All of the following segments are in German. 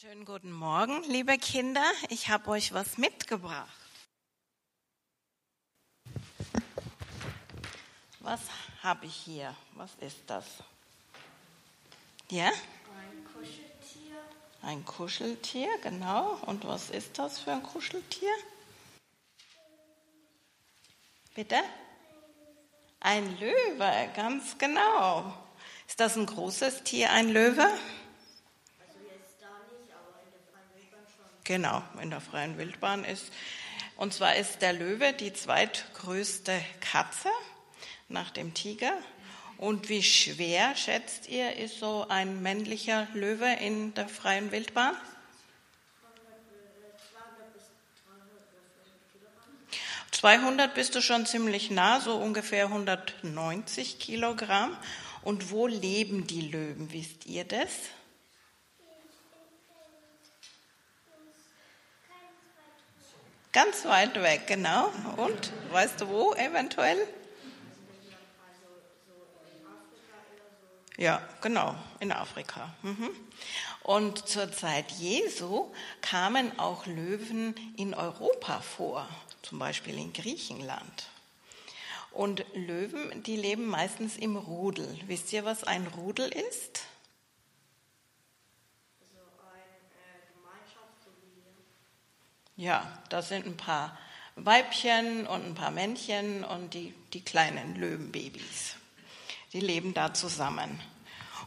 Schönen guten Morgen, liebe Kinder. Ich habe euch was mitgebracht. Was habe ich hier? Was ist das? Ja? Ein Kuscheltier. Ein Kuscheltier, genau. Und was ist das für ein Kuscheltier? Bitte? Ein Löwe, ganz genau. Ist das ein großes Tier, ein Löwe? Genau, in der freien Wildbahn ist. Und zwar ist der Löwe die zweitgrößte Katze nach dem Tiger. Und wie schwer, schätzt ihr, ist so ein männlicher Löwe in der freien Wildbahn? 200 bist du schon ziemlich nah, so ungefähr 190 Kilogramm. Und wo leben die Löwen, wisst ihr das? Ganz weit weg, genau. Und weißt du wo eventuell? Ja, genau, in Afrika. Mhm. Und zur Zeit Jesu kamen auch Löwen in Europa vor, zum Beispiel in Griechenland. Und Löwen, die leben meistens im Rudel. Wisst ihr, was ein Rudel ist? Ja, das sind ein paar Weibchen und ein paar Männchen und die, die kleinen Löwenbabys. Die leben da zusammen.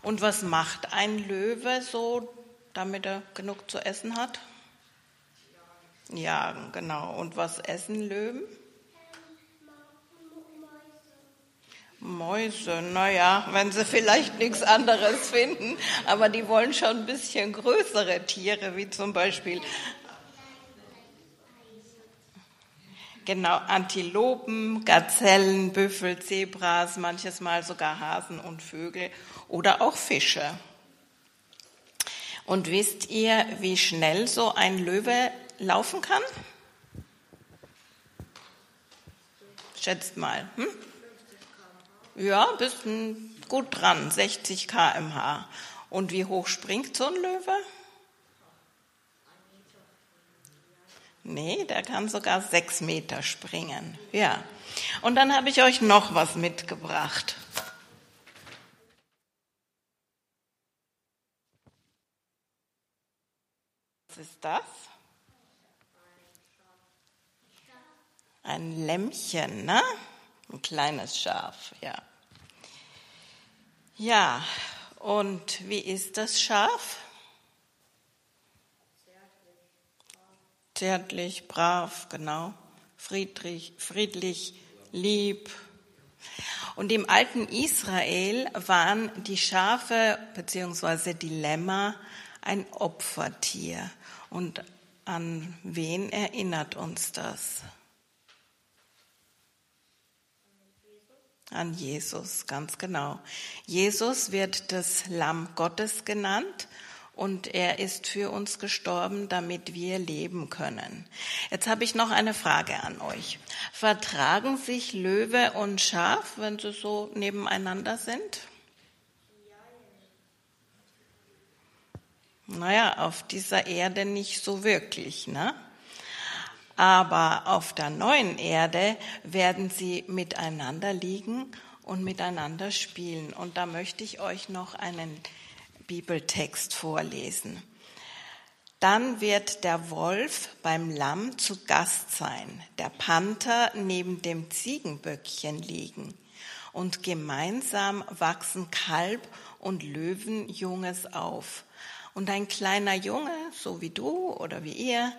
Und was macht ein Löwe so, damit er genug zu essen hat? Jagen, genau. Und was essen Löwen? Mäuse, naja, wenn sie vielleicht nichts anderes finden, aber die wollen schon ein bisschen größere Tiere, wie zum Beispiel Genau, Antilopen, Gazellen, Büffel, Zebras, manches Mal sogar Hasen und Vögel oder auch Fische. Und wisst ihr, wie schnell so ein Löwe laufen kann? Schätzt mal. Hm? Ja, bist gut dran, 60 km/h. Und wie hoch springt so ein Löwe? Nee, der kann sogar sechs Meter springen. Ja. Und dann habe ich euch noch was mitgebracht. Was ist das? Ein Lämmchen, ne? Ein kleines Schaf, ja. Ja, und wie ist das Schaf? Zärtlich, brav, genau. Friedrich, friedlich, lieb. Und im alten Israel waren die Schafe bzw. die Lämmer ein Opfertier. Und an wen erinnert uns das? An Jesus, ganz genau. Jesus wird das Lamm Gottes genannt und er ist für uns gestorben, damit wir leben können. Jetzt habe ich noch eine Frage an euch. Vertragen sich Löwe und Schaf, wenn sie so nebeneinander sind? Naja, auf dieser Erde nicht so wirklich, ne? Aber auf der neuen Erde werden sie miteinander liegen und miteinander spielen. Und da möchte ich euch noch einen Bibeltext vorlesen. Dann wird der Wolf beim Lamm zu Gast sein, der Panther neben dem Ziegenböckchen liegen. Und gemeinsam wachsen Kalb und Löwenjunges auf. Und ein kleiner Junge, so wie du oder wie ihr,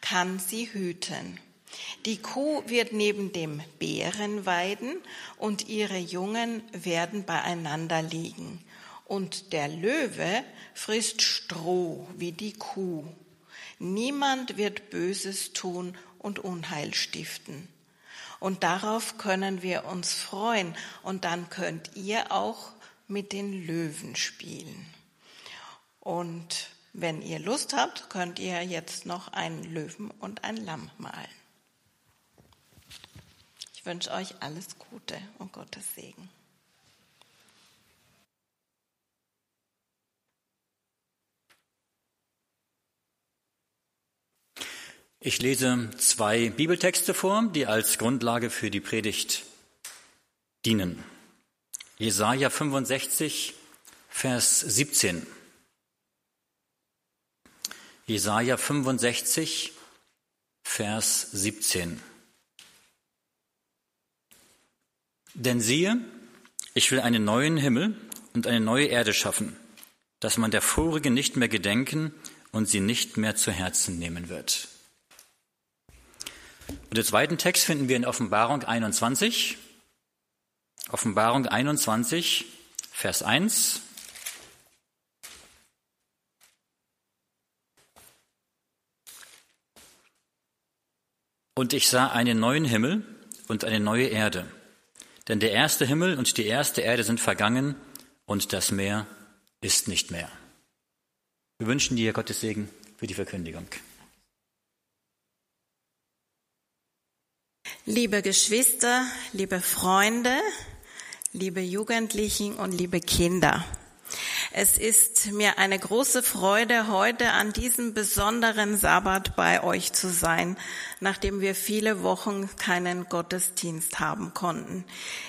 kann sie hüten. Die Kuh wird neben dem Bären weiden und ihre Jungen werden beieinander liegen und der Löwe frisst Stroh wie die Kuh. Niemand wird Böses tun und Unheil stiften. Und darauf können wir uns freuen und dann könnt ihr auch mit den Löwen spielen. Und wenn ihr Lust habt, könnt ihr jetzt noch einen Löwen und ein Lamm malen. Ich wünsche euch alles Gute und Gottes Segen. Ich lese zwei Bibeltexte vor, die als Grundlage für die Predigt dienen. Jesaja 65, Vers 17. Jesaja 65, Vers 17. Denn siehe, ich will einen neuen Himmel und eine neue Erde schaffen, dass man der vorigen nicht mehr gedenken und sie nicht mehr zu Herzen nehmen wird. Und den zweiten Text finden wir in Offenbarung 21. Offenbarung 21, Vers 1. Und ich sah einen neuen Himmel und eine neue Erde. Denn der erste Himmel und die erste Erde sind vergangen und das Meer ist nicht mehr. Wir wünschen dir Gottes Segen für die Verkündigung. Liebe Geschwister, liebe Freunde, liebe Jugendlichen und liebe Kinder. Es ist mir eine große Freude, heute an diesem besonderen Sabbat bei euch zu sein, nachdem wir viele Wochen keinen Gottesdienst haben konnten.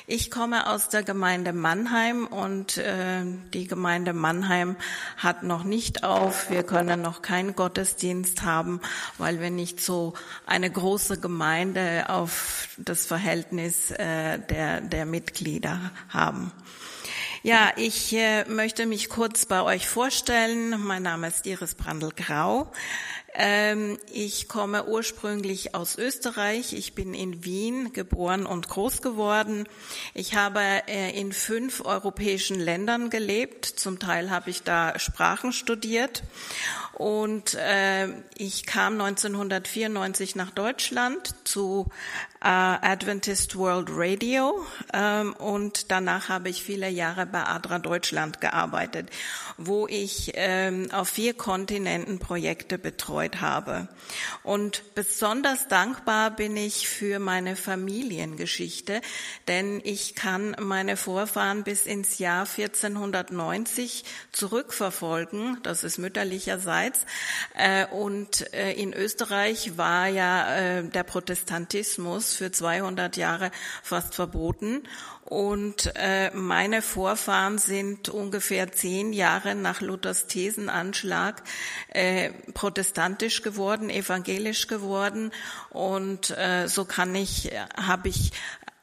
Ich komme aus der Gemeinde Mannheim und äh, die Gemeinde Mannheim hat noch nicht auf. Wir können noch keinen Gottesdienst haben, weil wir nicht so eine große Gemeinde auf das Verhältnis äh, der, der Mitglieder haben. Ja, ich äh, möchte mich kurz bei euch vorstellen. Mein Name ist Iris Brandl-Grau. Ähm, ich komme ursprünglich aus Österreich. Ich bin in Wien geboren und groß geworden. Ich habe äh, in fünf europäischen Ländern gelebt. Zum Teil habe ich da Sprachen studiert. Und äh, ich kam 1994 nach Deutschland zu Adventist World Radio ähm, und danach habe ich viele Jahre bei Adra Deutschland gearbeitet, wo ich ähm, auf vier Kontinenten Projekte betreut habe. Und besonders dankbar bin ich für meine Familiengeschichte, denn ich kann meine Vorfahren bis ins Jahr 1490 zurückverfolgen. Das ist mütterlicherseits. Äh, und äh, in Österreich war ja äh, der Protestantismus für 200 Jahre fast verboten. Und äh, meine Vorfahren sind ungefähr zehn Jahre nach Luthers Thesenanschlag äh, protestantisch geworden, evangelisch geworden. Und äh, so kann ich, habe ich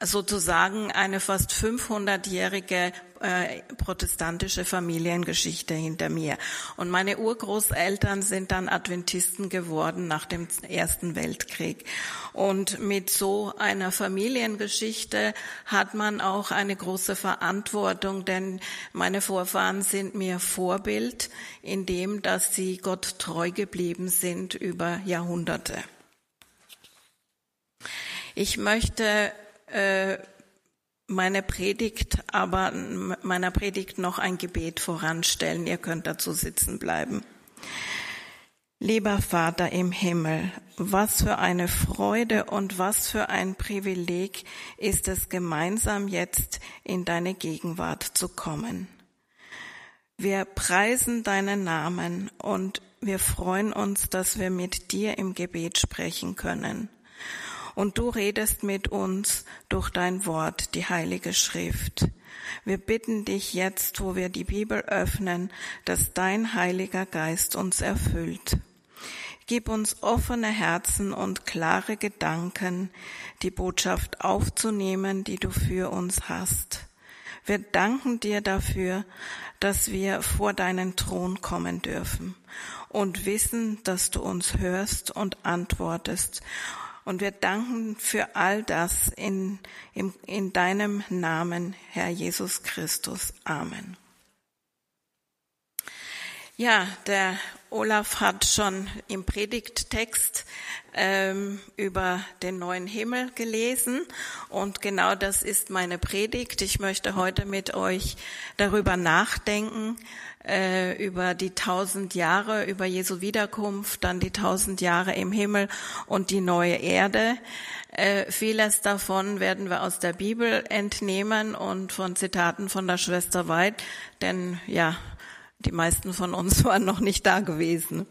sozusagen eine fast 500-jährige äh, protestantische Familiengeschichte hinter mir. Und meine Urgroßeltern sind dann Adventisten geworden nach dem Ersten Weltkrieg. Und mit so einer Familiengeschichte hat man auch eine große Verantwortung, denn meine Vorfahren sind mir Vorbild in dem, dass sie Gott treu geblieben sind über Jahrhunderte. Ich möchte äh, meine Predigt, aber meiner Predigt noch ein Gebet voranstellen. Ihr könnt dazu sitzen bleiben. Lieber Vater im Himmel, was für eine Freude und was für ein Privileg ist es, gemeinsam jetzt in deine Gegenwart zu kommen. Wir preisen deinen Namen und wir freuen uns, dass wir mit dir im Gebet sprechen können und du redest mit uns durch dein Wort, die Heilige Schrift. Wir bitten dich jetzt, wo wir die Bibel öffnen, dass dein Heiliger Geist uns erfüllt. Gib uns offene Herzen und klare Gedanken, die Botschaft aufzunehmen, die du für uns hast. Wir danken dir dafür, dass wir vor deinen Thron kommen dürfen und wissen, dass du uns hörst und antwortest und wir danken für all das in, in, in deinem Namen, Herr Jesus Christus. Amen. Ja, der Olaf hat schon im Predigttext ähm, über den neuen Himmel gelesen und genau das ist meine Predigt. Ich möchte heute mit euch darüber nachdenken, äh, über die tausend Jahre, über Jesu Wiederkunft, dann die tausend Jahre im Himmel und die neue Erde. Äh, vieles davon werden wir aus der Bibel entnehmen und von Zitaten von der Schwester Weid, denn ja, die meisten von uns waren noch nicht da gewesen.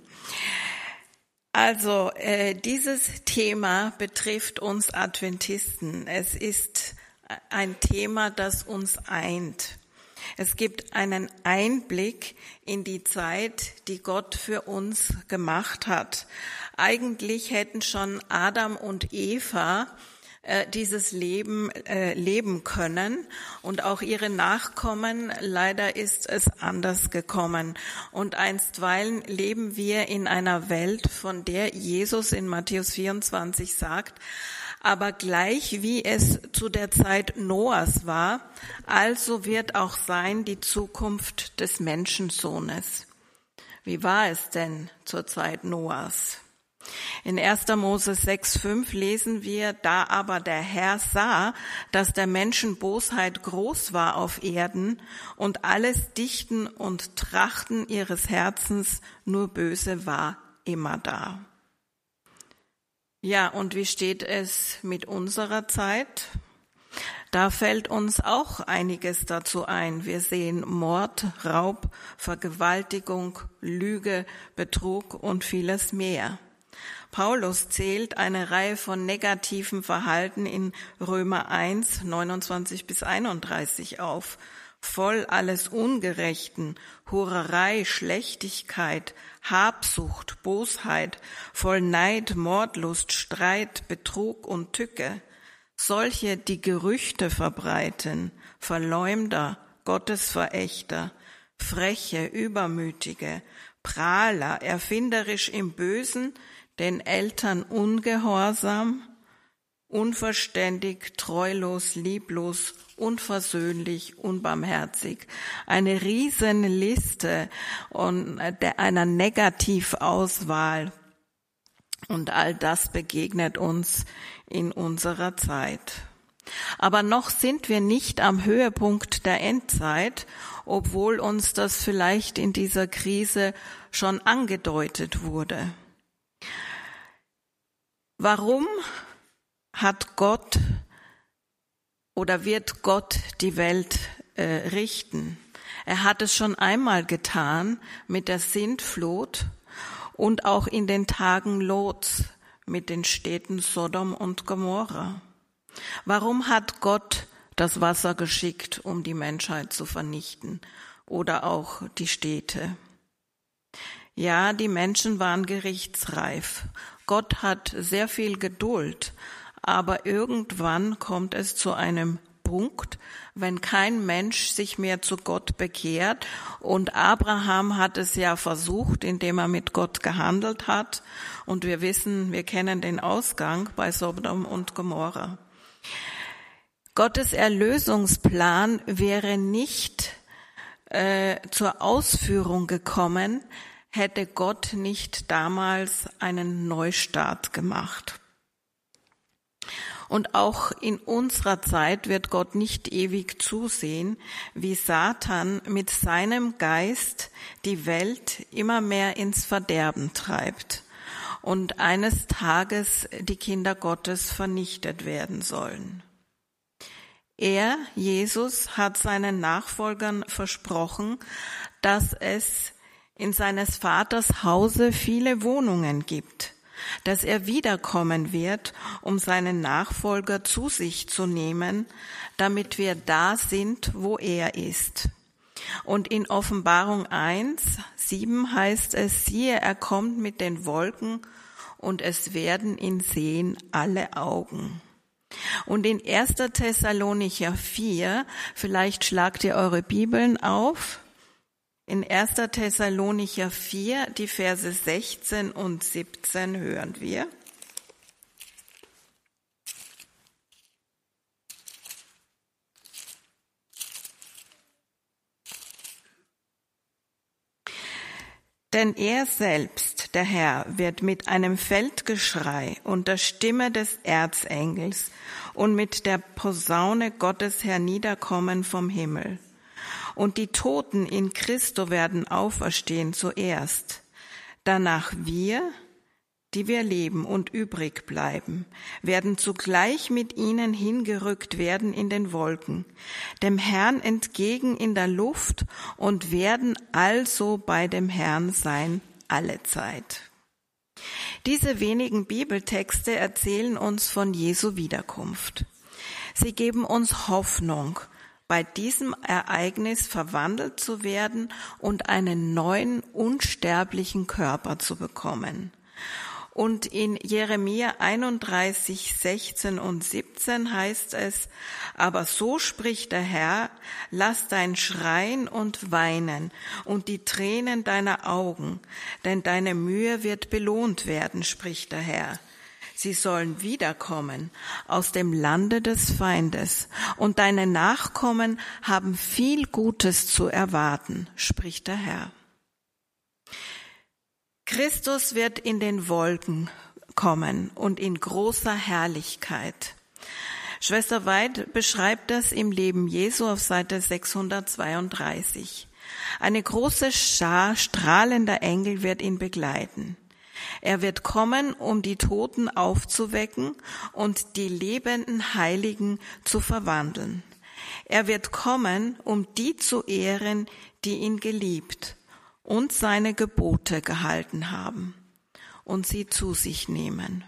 Also äh, dieses Thema betrifft uns Adventisten. Es ist ein Thema, das uns eint. Es gibt einen Einblick in die Zeit, die Gott für uns gemacht hat. Eigentlich hätten schon Adam und Eva äh, dieses Leben äh, leben können und auch ihre Nachkommen. Leider ist es anders gekommen. Und einstweilen leben wir in einer Welt, von der Jesus in Matthäus 24 sagt, aber gleich wie es zu der Zeit Noahs war, also wird auch sein die Zukunft des Menschensohnes. Wie war es denn zur Zeit Noahs? In 1. Mose 6.5 lesen wir, da aber der Herr sah, dass der Menschen Bosheit groß war auf Erden und alles Dichten und Trachten ihres Herzens nur böse war immer da. Ja, und wie steht es mit unserer Zeit? Da fällt uns auch einiges dazu ein. Wir sehen Mord, Raub, Vergewaltigung, Lüge, Betrug und vieles mehr. Paulus zählt eine Reihe von negativen Verhalten in Römer 1, 29 bis 31 auf. Voll alles Ungerechten, Hurerei, Schlechtigkeit, Habsucht, Bosheit, voll Neid, Mordlust, Streit, Betrug und Tücke. Solche, die Gerüchte verbreiten, Verleumder, Gottesverächter, Freche, Übermütige, Prahler, erfinderisch im Bösen, den Eltern ungehorsam, unverständig, treulos, lieblos, unversöhnlich, unbarmherzig. Eine Riesenliste einer Negativauswahl. Und all das begegnet uns in unserer Zeit. Aber noch sind wir nicht am Höhepunkt der Endzeit, obwohl uns das vielleicht in dieser Krise schon angedeutet wurde. Warum hat Gott oder wird Gott die Welt äh, richten? Er hat es schon einmal getan mit der Sintflut und auch in den Tagen Lots mit den Städten Sodom und Gomorra. Warum hat Gott das Wasser geschickt, um die Menschheit zu vernichten oder auch die Städte? Ja, die Menschen waren gerichtsreif Gott hat sehr viel Geduld, aber irgendwann kommt es zu einem Punkt, wenn kein Mensch sich mehr zu Gott bekehrt. Und Abraham hat es ja versucht, indem er mit Gott gehandelt hat. Und wir wissen, wir kennen den Ausgang bei Sodom und Gomorra. Gottes Erlösungsplan wäre nicht äh, zur Ausführung gekommen, hätte Gott nicht damals einen Neustart gemacht. Und auch in unserer Zeit wird Gott nicht ewig zusehen, wie Satan mit seinem Geist die Welt immer mehr ins Verderben treibt und eines Tages die Kinder Gottes vernichtet werden sollen. Er, Jesus, hat seinen Nachfolgern versprochen, dass es in seines Vaters Hause viele Wohnungen gibt, dass er wiederkommen wird, um seinen Nachfolger zu sich zu nehmen, damit wir da sind, wo er ist. Und in Offenbarung 1, 7 heißt es, siehe, er kommt mit den Wolken und es werden ihn sehen alle Augen. Und in 1. Thessalonicher 4, vielleicht schlagt ihr eure Bibeln auf, in 1. Thessalonicher 4, die Verse 16 und 17 hören wir. Denn er selbst, der Herr, wird mit einem Feldgeschrei und der Stimme des Erzengels und mit der Posaune Gottes herniederkommen vom Himmel und die Toten in Christo werden auferstehen zuerst. Danach wir, die wir leben und übrig bleiben, werden zugleich mit ihnen hingerückt werden in den Wolken, dem Herrn entgegen in der Luft und werden also bei dem Herrn sein alle Zeit. Diese wenigen Bibeltexte erzählen uns von Jesu Wiederkunft. Sie geben uns Hoffnung, bei diesem Ereignis verwandelt zu werden und einen neuen, unsterblichen Körper zu bekommen. Und in Jeremia 31, 16 und 17 heißt es, aber so spricht der Herr, lass dein Schreien und Weinen und die Tränen deiner Augen, denn deine Mühe wird belohnt werden, spricht der Herr. Sie sollen wiederkommen aus dem Lande des Feindes, und deine Nachkommen haben viel Gutes zu erwarten, spricht der Herr. Christus wird in den Wolken kommen und in großer Herrlichkeit. Schwester Weid beschreibt das im Leben Jesu auf Seite 632. Eine große Schar strahlender Engel wird ihn begleiten. Er wird kommen, um die Toten aufzuwecken und die lebenden Heiligen zu verwandeln. Er wird kommen, um die zu ehren, die ihn geliebt und seine Gebote gehalten haben und sie zu sich nehmen.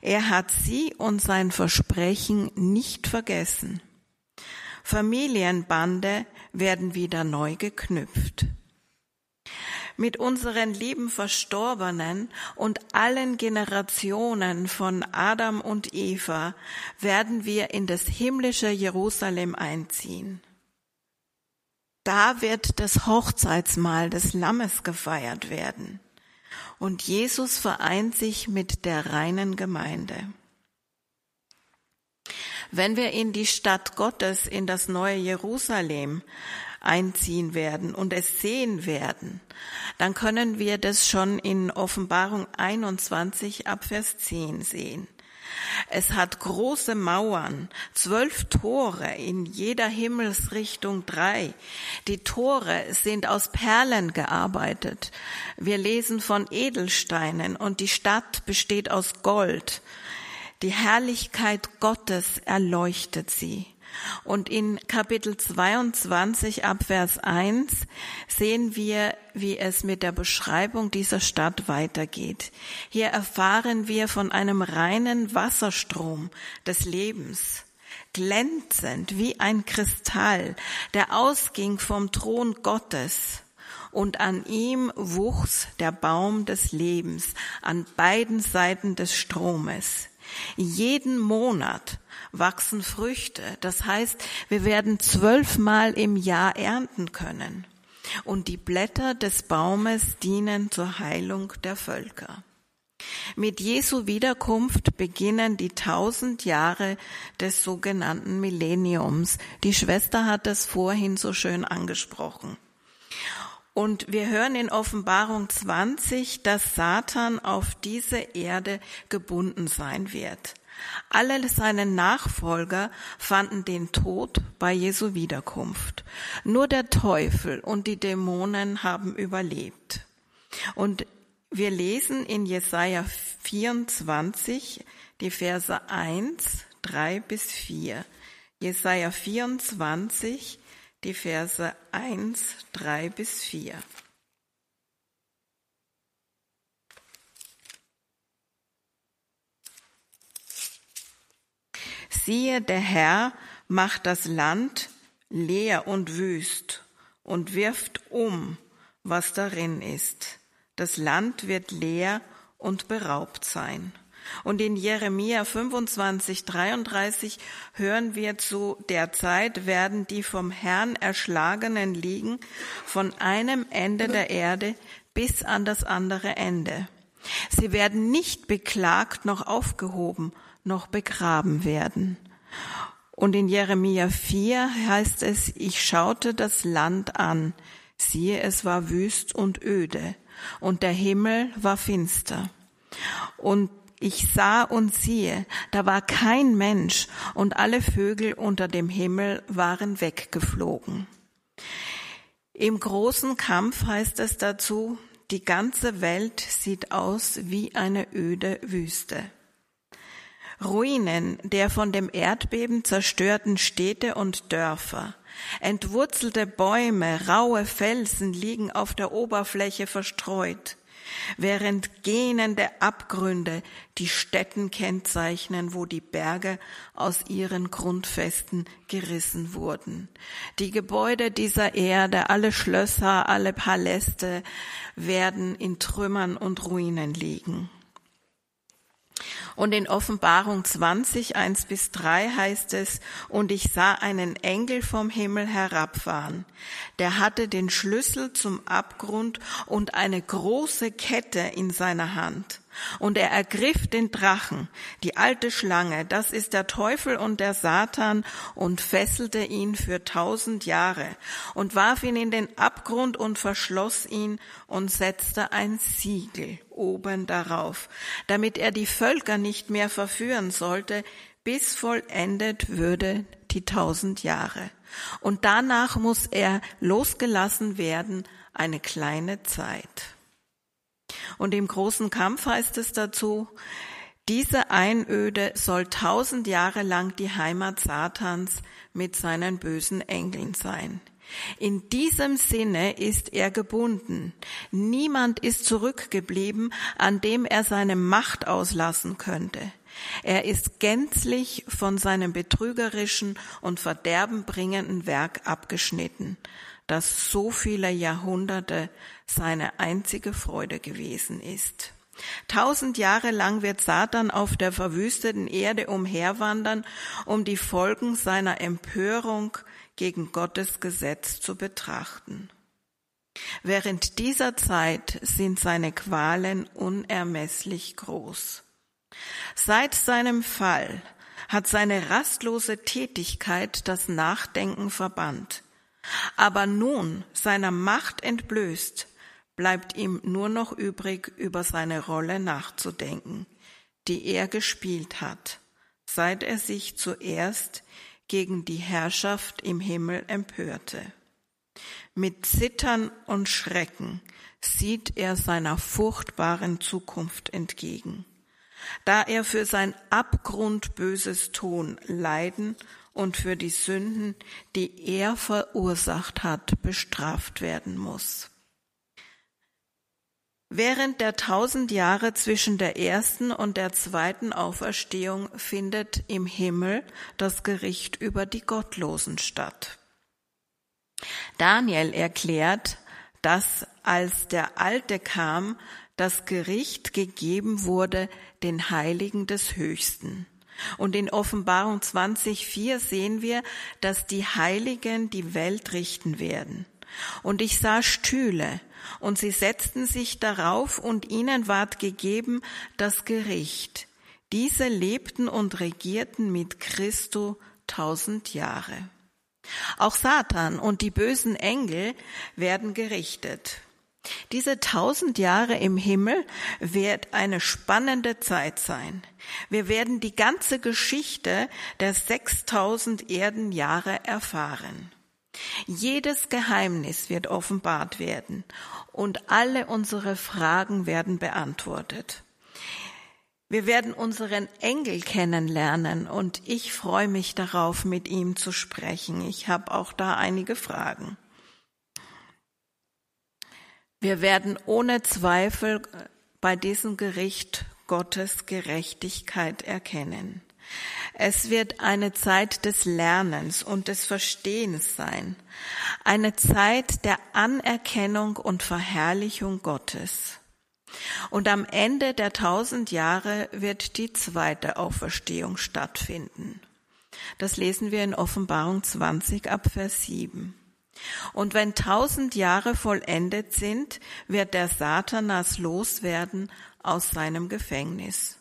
Er hat sie und sein Versprechen nicht vergessen. Familienbande werden wieder neu geknüpft. Mit unseren lieben Verstorbenen und allen Generationen von Adam und Eva werden wir in das himmlische Jerusalem einziehen. Da wird das Hochzeitsmahl des Lammes gefeiert werden. Und Jesus vereint sich mit der reinen Gemeinde. Wenn wir in die Stadt Gottes, in das neue Jerusalem einziehen werden und es sehen werden, dann können wir das schon in Offenbarung 21 ab Vers 10 sehen. Es hat große Mauern, zwölf Tore in jeder Himmelsrichtung drei. Die Tore sind aus Perlen gearbeitet. Wir lesen von Edelsteinen und die Stadt besteht aus Gold. Die Herrlichkeit Gottes erleuchtet sie. Und in Kapitel 22 ab Vers 1 sehen wir, wie es mit der Beschreibung dieser Stadt weitergeht. Hier erfahren wir von einem reinen Wasserstrom des Lebens glänzend wie ein Kristall, der ausging vom Thron Gottes. Und an ihm wuchs der Baum des Lebens an beiden Seiten des Stromes. Jeden Monat wachsen Früchte. Das heißt, wir werden zwölfmal im Jahr ernten können. Und die Blätter des Baumes dienen zur Heilung der Völker. Mit Jesu Wiederkunft beginnen die tausend Jahre des sogenannten Millenniums. Die Schwester hat das vorhin so schön angesprochen. Und wir hören in Offenbarung 20, dass Satan auf diese Erde gebunden sein wird. Alle seine Nachfolger fanden den Tod bei Jesu Wiederkunft. Nur der Teufel und die Dämonen haben überlebt. Und wir lesen in Jesaja 24 die Verse 1, 3 bis 4. Jesaja 24, die Verse 1, 3 bis 4. Siehe, der Herr macht das Land leer und wüst und wirft um, was darin ist. Das Land wird leer und beraubt sein. Und in Jeremia 25, 33 hören wir zu der Zeit werden die vom Herrn erschlagenen liegen von einem Ende der Erde bis an das andere Ende. Sie werden nicht beklagt noch aufgehoben, noch begraben werden. Und in Jeremia 4 heißt es, ich schaute das Land an, siehe, es war wüst und öde, und der Himmel war finster. Und ich sah und siehe, da war kein Mensch, und alle Vögel unter dem Himmel waren weggeflogen. Im großen Kampf heißt es dazu, die ganze Welt sieht aus wie eine öde Wüste. Ruinen der von dem Erdbeben zerstörten Städte und Dörfer. Entwurzelte Bäume, raue Felsen liegen auf der Oberfläche verstreut. Während gähnende Abgründe die Städten kennzeichnen, wo die Berge aus ihren Grundfesten gerissen wurden. Die Gebäude dieser Erde, alle Schlösser, alle Paläste werden in Trümmern und Ruinen liegen. Und in Offenbarung 20, 1 bis 3 heißt es, und ich sah einen Engel vom Himmel herabfahren. Der hatte den Schlüssel zum Abgrund und eine große Kette in seiner Hand. Und er ergriff den Drachen, die alte Schlange, das ist der Teufel und der Satan, und fesselte ihn für tausend Jahre und warf ihn in den Abgrund und verschloss ihn und setzte ein Siegel oben darauf, damit er die Völker nicht mehr verführen sollte, bis vollendet würde die tausend Jahre. Und danach muss er losgelassen werden eine kleine Zeit. Und im großen Kampf heißt es dazu, diese Einöde soll tausend Jahre lang die Heimat Satans mit seinen bösen Engeln sein. In diesem Sinne ist er gebunden. Niemand ist zurückgeblieben, an dem er seine Macht auslassen könnte. Er ist gänzlich von seinem betrügerischen und verderbenbringenden Werk abgeschnitten das so viele Jahrhunderte seine einzige Freude gewesen ist. Tausend Jahre lang wird Satan auf der verwüsteten Erde umherwandern, um die Folgen seiner Empörung gegen Gottes Gesetz zu betrachten. Während dieser Zeit sind seine Qualen unermesslich groß. Seit seinem Fall hat seine rastlose Tätigkeit das Nachdenken verbannt. Aber nun, seiner Macht entblößt, bleibt ihm nur noch übrig, über seine Rolle nachzudenken, die er gespielt hat, seit er sich zuerst gegen die Herrschaft im Himmel empörte. Mit Zittern und Schrecken sieht er seiner furchtbaren Zukunft entgegen, da er für sein abgrundböses Tun leiden und für die Sünden, die er verursacht hat, bestraft werden muss. Während der tausend Jahre zwischen der ersten und der zweiten Auferstehung findet im Himmel das Gericht über die Gottlosen statt. Daniel erklärt, dass als der Alte kam, das Gericht gegeben wurde den Heiligen des Höchsten. Und in Offenbarung 20.4 sehen wir, dass die Heiligen die Welt richten werden. Und ich sah Stühle, und sie setzten sich darauf, und ihnen ward gegeben das Gericht. Diese lebten und regierten mit Christo tausend Jahre. Auch Satan und die bösen Engel werden gerichtet. Diese tausend Jahre im Himmel wird eine spannende Zeit sein. Wir werden die ganze Geschichte der 6000 Erdenjahre erfahren. Jedes Geheimnis wird offenbart werden und alle unsere Fragen werden beantwortet. Wir werden unseren Engel kennenlernen und ich freue mich darauf, mit ihm zu sprechen. Ich habe auch da einige Fragen. Wir werden ohne Zweifel bei diesem Gericht Gottes Gerechtigkeit erkennen. Es wird eine Zeit des Lernens und des Verstehens sein, eine Zeit der Anerkennung und Verherrlichung Gottes. Und am Ende der tausend Jahre wird die zweite Auferstehung stattfinden. Das lesen wir in Offenbarung 20 ab Vers 7. Und wenn tausend Jahre vollendet sind, wird der Satanas loswerden aus seinem Gefängnis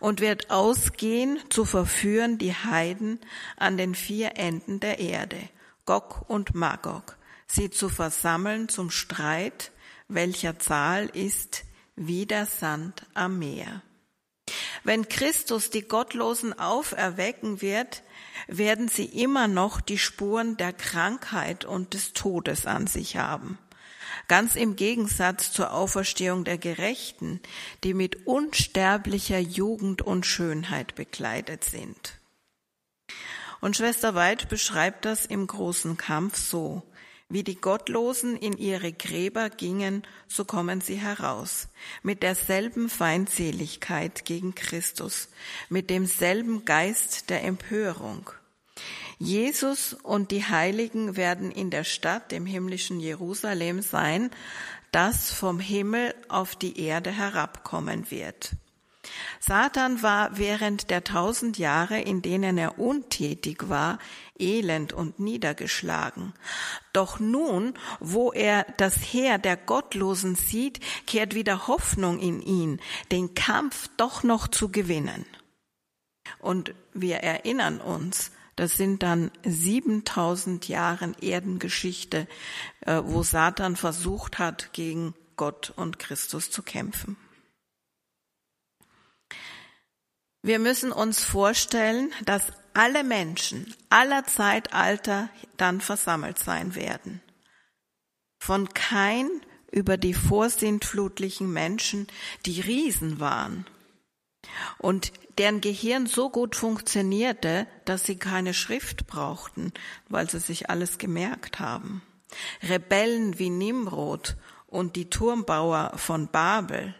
und wird ausgehen zu verführen die Heiden an den vier Enden der Erde, Gog und Magog, sie zu versammeln zum Streit, welcher Zahl ist wie der Sand am Meer. Wenn Christus die Gottlosen auferwecken wird, werden sie immer noch die Spuren der Krankheit und des Todes an sich haben. Ganz im Gegensatz zur Auferstehung der Gerechten, die mit unsterblicher Jugend und Schönheit bekleidet sind. Und Schwester Weid beschreibt das im großen Kampf so. Wie die Gottlosen in ihre Gräber gingen, so kommen sie heraus, mit derselben Feindseligkeit gegen Christus, mit demselben Geist der Empörung. Jesus und die Heiligen werden in der Stadt, im himmlischen Jerusalem sein, das vom Himmel auf die Erde herabkommen wird. Satan war während der tausend Jahre, in denen er untätig war, elend und niedergeschlagen. Doch nun, wo er das Heer der Gottlosen sieht, kehrt wieder Hoffnung in ihn, den Kampf doch noch zu gewinnen. Und wir erinnern uns, das sind dann 7000 Jahre Erdengeschichte, äh, wo Satan versucht hat, gegen Gott und Christus zu kämpfen. Wir müssen uns vorstellen, dass alle Menschen aller Zeitalter dann versammelt sein werden. Von Kain über die vorsintflutlichen Menschen, die Riesen waren und deren Gehirn so gut funktionierte, dass sie keine Schrift brauchten, weil sie sich alles gemerkt haben. Rebellen wie Nimrod und die Turmbauer von Babel,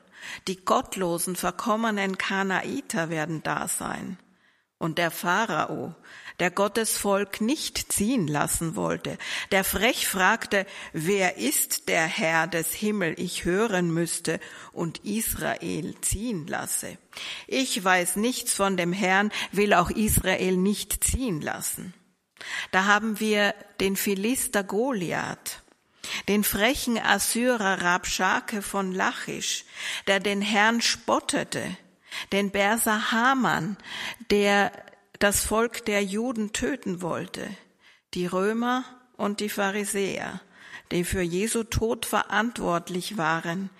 die gottlosen, verkommenen Kanaiter werden da sein. Und der Pharao, der Gottes Volk nicht ziehen lassen wollte, der frech fragte, wer ist der Herr des Himmel ich hören müsste und Israel ziehen lasse. Ich weiß nichts von dem Herrn, will auch Israel nicht ziehen lassen. Da haben wir den Philister Goliath, den frechen Assyrer Rabschake von Lachisch, der den Herrn spottete, den Berser Haman, der das Volk der Juden töten wollte, die Römer und die Pharisäer, die für Jesu Tod verantwortlich waren,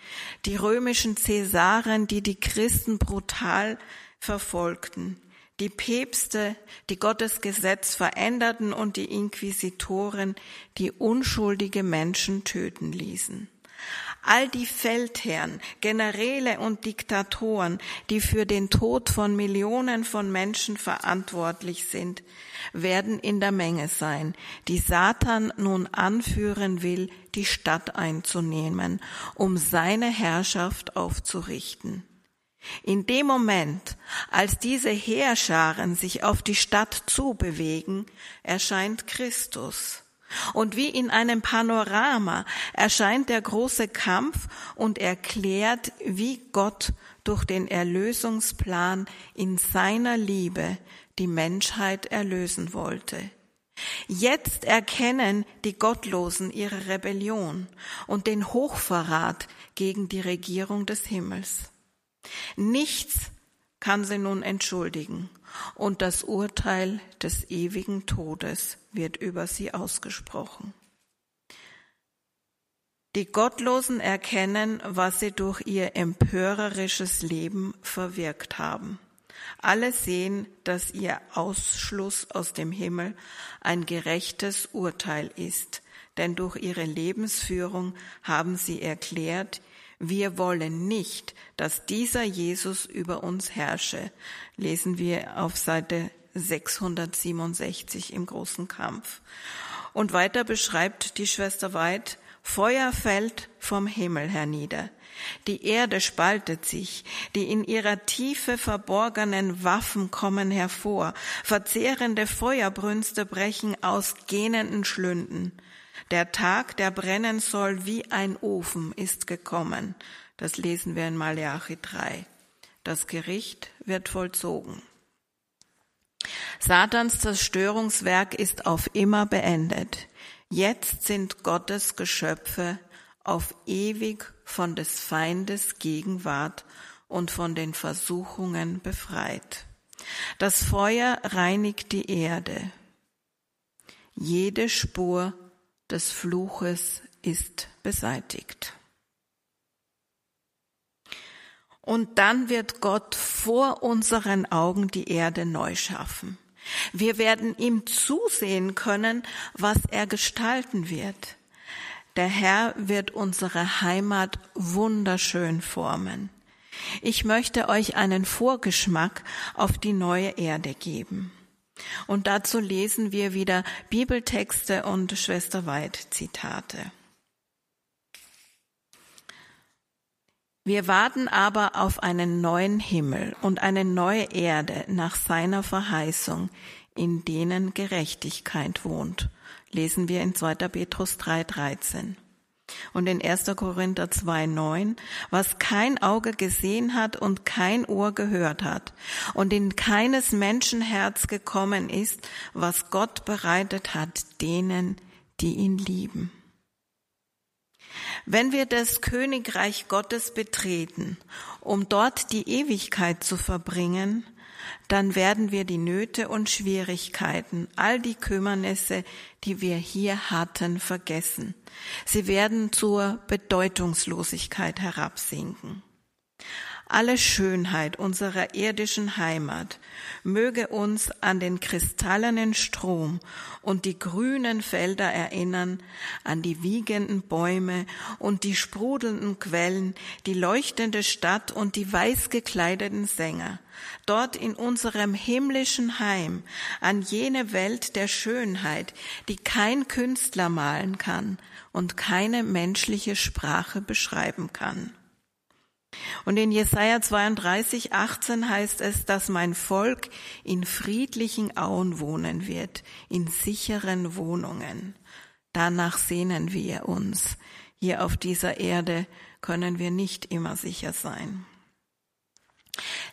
die römischen Cäsaren, die die Christen brutal verfolgten, die Päpste, die Gottes Gesetz veränderten und die Inquisitoren, die unschuldige Menschen töten ließen. All die Feldherren, Generäle und Diktatoren, die für den Tod von Millionen von Menschen verantwortlich sind, werden in der Menge sein, die Satan nun anführen will, die Stadt einzunehmen, um seine Herrschaft aufzurichten. In dem Moment, als diese Heerscharen sich auf die Stadt zubewegen, erscheint Christus. Und wie in einem Panorama erscheint der große Kampf und erklärt, wie Gott durch den Erlösungsplan in seiner Liebe die Menschheit erlösen wollte. Jetzt erkennen die Gottlosen ihre Rebellion und den Hochverrat gegen die Regierung des Himmels. Nichts kann sie nun entschuldigen, und das Urteil des ewigen Todes wird über sie ausgesprochen. Die Gottlosen erkennen, was sie durch ihr empörerisches Leben verwirkt haben. Alle sehen, dass ihr Ausschluss aus dem Himmel ein gerechtes Urteil ist, denn durch ihre Lebensführung haben sie erklärt, wir wollen nicht, dass dieser Jesus über uns herrsche, lesen wir auf Seite 667 im großen Kampf. Und weiter beschreibt die Schwester Weid, Feuer fällt vom Himmel hernieder. Die Erde spaltet sich, die in ihrer Tiefe verborgenen Waffen kommen hervor, verzehrende Feuerbrünste brechen aus gähnenden Schlünden. Der Tag, der brennen soll wie ein Ofen, ist gekommen. Das lesen wir in Malachi 3. Das Gericht wird vollzogen. Satans Zerstörungswerk ist auf immer beendet. Jetzt sind Gottes Geschöpfe auf ewig von des Feindes Gegenwart und von den Versuchungen befreit. Das Feuer reinigt die Erde. Jede Spur des Fluches ist beseitigt. Und dann wird Gott vor unseren Augen die Erde neu schaffen. Wir werden ihm zusehen können, was er gestalten wird. Der Herr wird unsere Heimat wunderschön formen. Ich möchte euch einen Vorgeschmack auf die neue Erde geben. Und dazu lesen wir wieder Bibeltexte und Schwester Weid Zitate. Wir warten aber auf einen neuen Himmel und eine neue Erde nach seiner Verheißung, in denen Gerechtigkeit wohnt. Lesen wir in 2. Petrus 3,13. Und in 1. Korinther 2,9, was kein Auge gesehen hat und kein Ohr gehört hat und in keines Menschenherz gekommen ist, was Gott bereitet hat denen, die ihn lieben. Wenn wir das Königreich Gottes betreten, um dort die Ewigkeit zu verbringen, dann werden wir die Nöte und Schwierigkeiten, all die Kümmernisse, die wir hier hatten, vergessen. Sie werden zur Bedeutungslosigkeit herabsinken alle Schönheit unserer irdischen Heimat möge uns an den kristallenen Strom und die grünen Felder erinnern, an die wiegenden Bäume und die sprudelnden Quellen, die leuchtende Stadt und die weiß gekleideten Sänger, dort in unserem himmlischen Heim, an jene Welt der Schönheit, die kein Künstler malen kann und keine menschliche Sprache beschreiben kann. Und in Jesaja 32, 18 heißt es, dass mein Volk in friedlichen Auen wohnen wird, in sicheren Wohnungen. Danach sehnen wir uns. Hier auf dieser Erde können wir nicht immer sicher sein.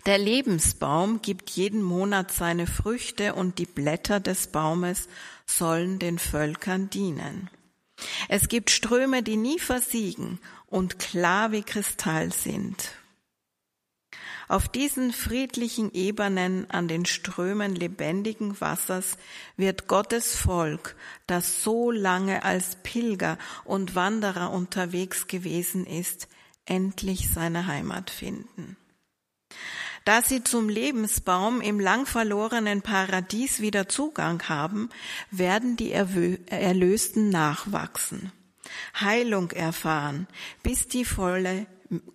Der Lebensbaum gibt jeden Monat seine Früchte und die Blätter des Baumes sollen den Völkern dienen. Es gibt Ströme, die nie versiegen und klar wie Kristall sind. Auf diesen friedlichen Ebenen an den Strömen lebendigen Wassers wird Gottes Volk, das so lange als Pilger und Wanderer unterwegs gewesen ist, endlich seine Heimat finden. Da sie zum Lebensbaum im lang verlorenen Paradies wieder Zugang haben, werden die Erlösten nachwachsen. Heilung erfahren, bis die volle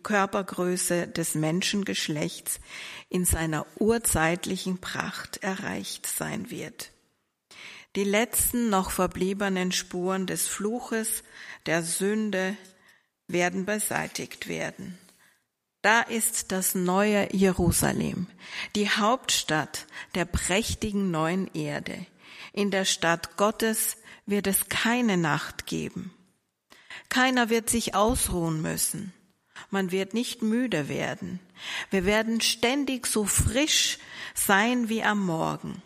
Körpergröße des Menschengeschlechts in seiner urzeitlichen Pracht erreicht sein wird. Die letzten noch verbliebenen Spuren des Fluches, der Sünde werden beseitigt werden. Da ist das neue Jerusalem, die Hauptstadt der prächtigen neuen Erde. In der Stadt Gottes wird es keine Nacht geben. Keiner wird sich ausruhen müssen. Man wird nicht müde werden. Wir werden ständig so frisch sein wie am Morgen.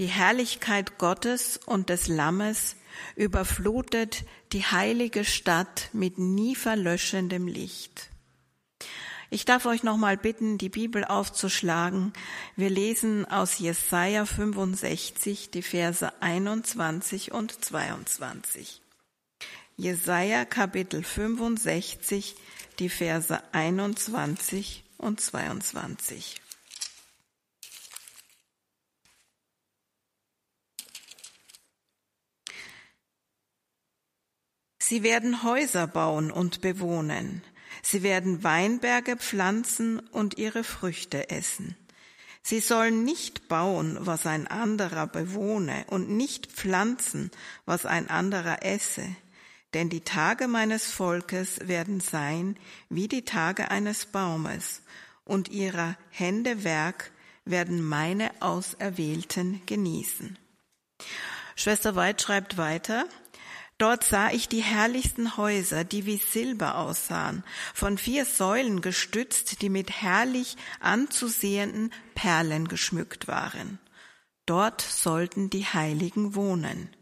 Die Herrlichkeit Gottes und des Lammes überflutet die heilige Stadt mit nie verlöschendem Licht. Ich darf euch nochmal bitten, die Bibel aufzuschlagen. Wir lesen aus Jesaja 65 die Verse 21 und 22. Jesaja Kapitel 65, die Verse 21 und 22. Sie werden Häuser bauen und bewohnen. Sie werden Weinberge pflanzen und ihre Früchte essen. Sie sollen nicht bauen, was ein anderer bewohne, und nicht pflanzen, was ein anderer esse denn die Tage meines Volkes werden sein wie die Tage eines Baumes, und ihrer Hände Werk werden meine Auserwählten genießen. Schwester Weid schreibt weiter, Dort sah ich die herrlichsten Häuser, die wie Silber aussahen, von vier Säulen gestützt, die mit herrlich anzusehenden Perlen geschmückt waren. Dort sollten die Heiligen wohnen.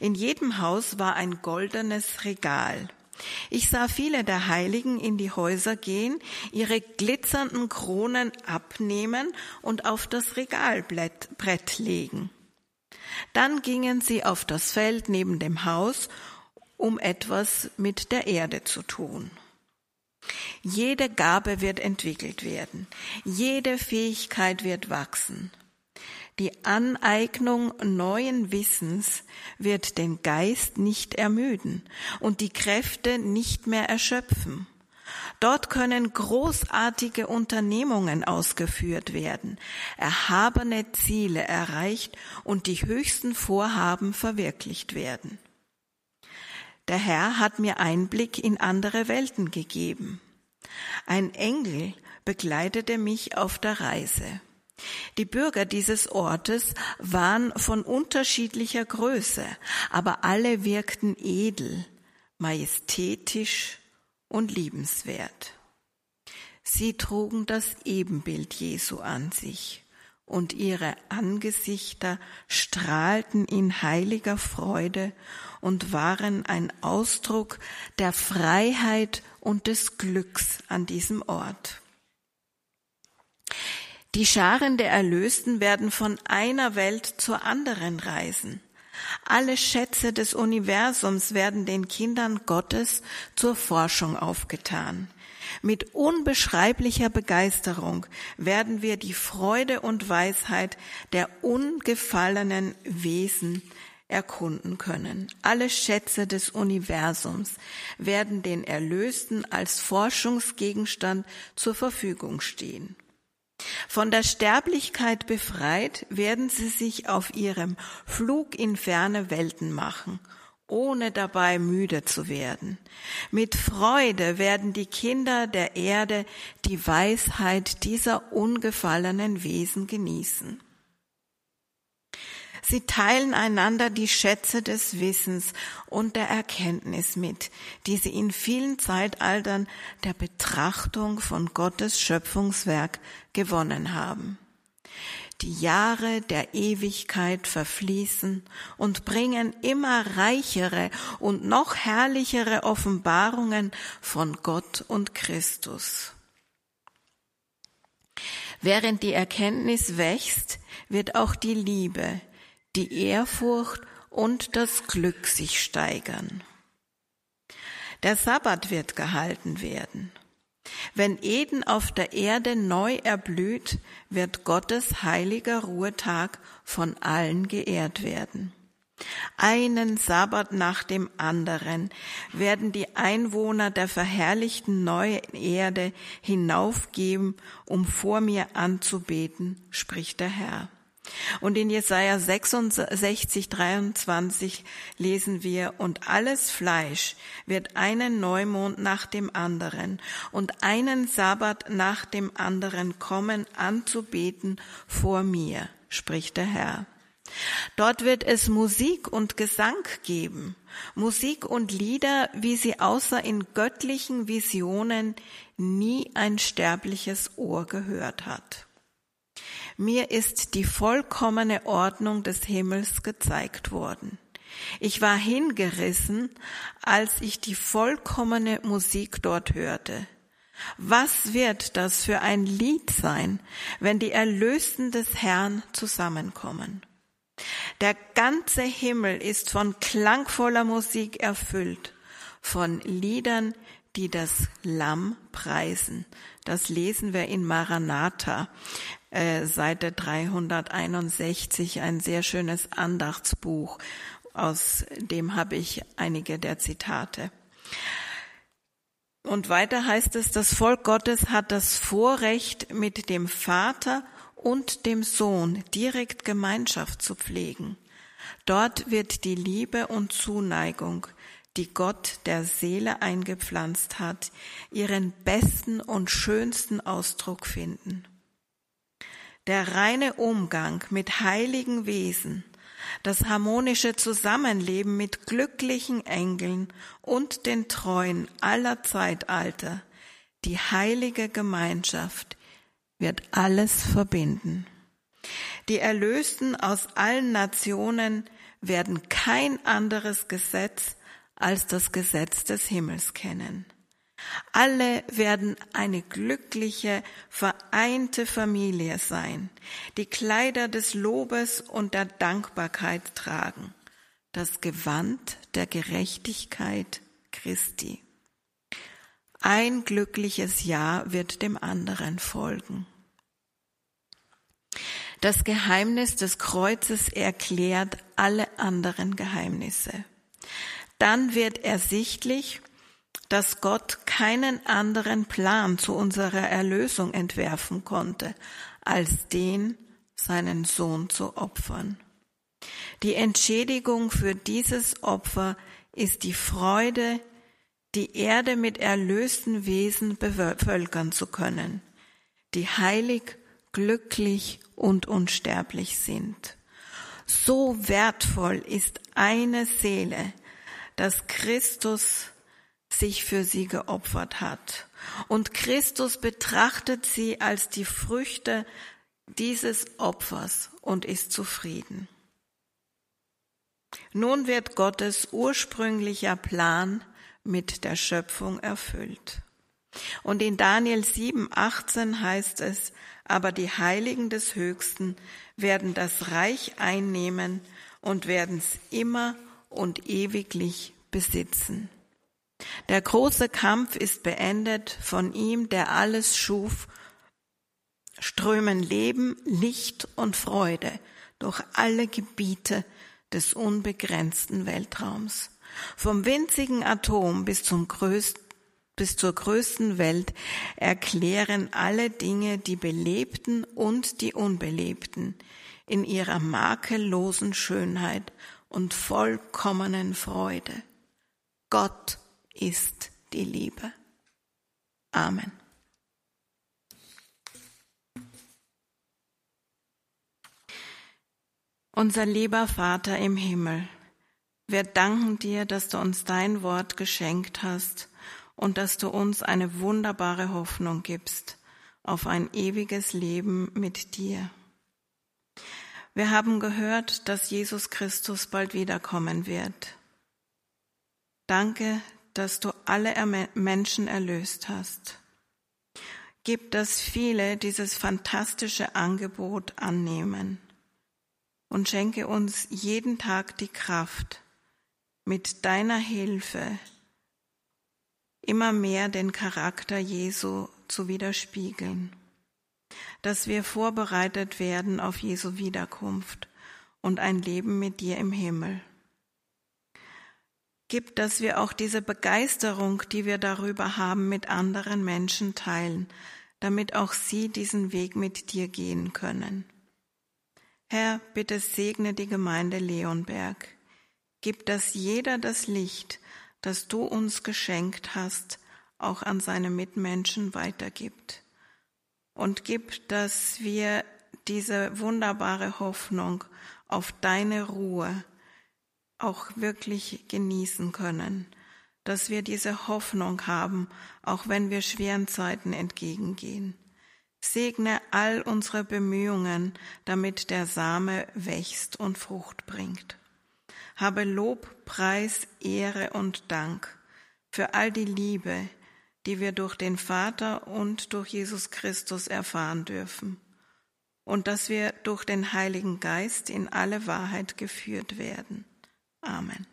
In jedem Haus war ein goldenes Regal. Ich sah viele der Heiligen in die Häuser gehen, ihre glitzernden Kronen abnehmen und auf das Regalbrett legen. Dann gingen sie auf das Feld neben dem Haus, um etwas mit der Erde zu tun. Jede Gabe wird entwickelt werden, jede Fähigkeit wird wachsen. Die Aneignung neuen Wissens wird den Geist nicht ermüden und die Kräfte nicht mehr erschöpfen. Dort können großartige Unternehmungen ausgeführt werden, erhabene Ziele erreicht und die höchsten Vorhaben verwirklicht werden. Der Herr hat mir Einblick in andere Welten gegeben. Ein Engel begleitete mich auf der Reise. Die Bürger dieses Ortes waren von unterschiedlicher Größe, aber alle wirkten edel, majestätisch und liebenswert. Sie trugen das Ebenbild Jesu an sich und ihre Angesichter strahlten in heiliger Freude und waren ein Ausdruck der Freiheit und des Glücks an diesem Ort. Die Scharen der Erlösten werden von einer Welt zur anderen reisen. Alle Schätze des Universums werden den Kindern Gottes zur Forschung aufgetan. Mit unbeschreiblicher Begeisterung werden wir die Freude und Weisheit der ungefallenen Wesen erkunden können. Alle Schätze des Universums werden den Erlösten als Forschungsgegenstand zur Verfügung stehen. Von der Sterblichkeit befreit werden sie sich auf ihrem Flug in ferne Welten machen, ohne dabei müde zu werden. Mit Freude werden die Kinder der Erde die Weisheit dieser ungefallenen Wesen genießen. Sie teilen einander die Schätze des Wissens und der Erkenntnis mit, die sie in vielen Zeitaltern der Betrachtung von Gottes Schöpfungswerk gewonnen haben. Die Jahre der Ewigkeit verfließen und bringen immer reichere und noch herrlichere Offenbarungen von Gott und Christus. Während die Erkenntnis wächst, wird auch die Liebe, die Ehrfurcht und das Glück sich steigern. Der Sabbat wird gehalten werden. Wenn Eden auf der Erde neu erblüht, wird Gottes heiliger Ruhetag von allen geehrt werden. Einen Sabbat nach dem anderen werden die Einwohner der verherrlichten neuen Erde hinaufgeben, um vor mir anzubeten, spricht der Herr. Und in Jesaja 66, 23 lesen wir, und alles Fleisch wird einen Neumond nach dem anderen und einen Sabbat nach dem anderen kommen anzubeten vor mir, spricht der Herr. Dort wird es Musik und Gesang geben, Musik und Lieder, wie sie außer in göttlichen Visionen nie ein sterbliches Ohr gehört hat. Mir ist die vollkommene Ordnung des Himmels gezeigt worden. Ich war hingerissen, als ich die vollkommene Musik dort hörte. Was wird das für ein Lied sein, wenn die Erlösten des Herrn zusammenkommen? Der ganze Himmel ist von klangvoller Musik erfüllt, von Liedern, die das Lamm preisen. Das lesen wir in Maranatha. Äh, Seite 361, ein sehr schönes Andachtsbuch, aus dem habe ich einige der Zitate. Und weiter heißt es, das Volk Gottes hat das Vorrecht, mit dem Vater und dem Sohn direkt Gemeinschaft zu pflegen. Dort wird die Liebe und Zuneigung, die Gott der Seele eingepflanzt hat, ihren besten und schönsten Ausdruck finden der reine Umgang mit heiligen Wesen, das harmonische Zusammenleben mit glücklichen Engeln und den Treuen aller Zeitalter, die heilige Gemeinschaft wird alles verbinden. Die Erlösten aus allen Nationen werden kein anderes Gesetz als das Gesetz des Himmels kennen. Alle werden eine glückliche, vereinte Familie sein, die Kleider des Lobes und der Dankbarkeit tragen, das Gewand der Gerechtigkeit Christi. Ein glückliches Jahr wird dem anderen folgen. Das Geheimnis des Kreuzes erklärt alle anderen Geheimnisse. Dann wird ersichtlich, dass Gott keinen anderen Plan zu unserer Erlösung entwerfen konnte, als den, seinen Sohn zu opfern. Die Entschädigung für dieses Opfer ist die Freude, die Erde mit erlösten Wesen bevölkern zu können, die heilig, glücklich und unsterblich sind. So wertvoll ist eine Seele, dass Christus sich für sie geopfert hat. Und Christus betrachtet sie als die Früchte dieses Opfers und ist zufrieden. Nun wird Gottes ursprünglicher Plan mit der Schöpfung erfüllt. Und in Daniel 7, 18 heißt es, aber die Heiligen des Höchsten werden das Reich einnehmen und werden es immer und ewiglich besitzen. Der große Kampf ist beendet, von ihm, der alles schuf, strömen Leben, Licht und Freude durch alle Gebiete des unbegrenzten Weltraums. Vom winzigen Atom bis zum größten bis zur größten Welt erklären alle Dinge die Belebten und die Unbelebten in ihrer makellosen Schönheit und vollkommenen Freude. Gott ist die Liebe. Amen. Unser lieber Vater im Himmel, wir danken dir, dass du uns dein Wort geschenkt hast und dass du uns eine wunderbare Hoffnung gibst auf ein ewiges Leben mit dir. Wir haben gehört, dass Jesus Christus bald wiederkommen wird. Danke, dass du alle Menschen erlöst hast. Gib, dass viele dieses fantastische Angebot annehmen und schenke uns jeden Tag die Kraft, mit deiner Hilfe immer mehr den Charakter Jesu zu widerspiegeln, dass wir vorbereitet werden auf Jesu Wiederkunft und ein Leben mit dir im Himmel. Gib, dass wir auch diese Begeisterung, die wir darüber haben, mit anderen Menschen teilen, damit auch sie diesen Weg mit dir gehen können. Herr, bitte segne die Gemeinde Leonberg. Gib, dass jeder das Licht, das du uns geschenkt hast, auch an seine Mitmenschen weitergibt. Und gib, dass wir diese wunderbare Hoffnung auf deine Ruhe auch wirklich genießen können, dass wir diese Hoffnung haben, auch wenn wir schweren Zeiten entgegengehen. Segne all unsere Bemühungen, damit der Same wächst und Frucht bringt habe Lob, Preis, Ehre und Dank für all die Liebe, die wir durch den Vater und durch Jesus Christus erfahren dürfen und dass wir durch den Heiligen Geist in alle Wahrheit geführt werden. Amen.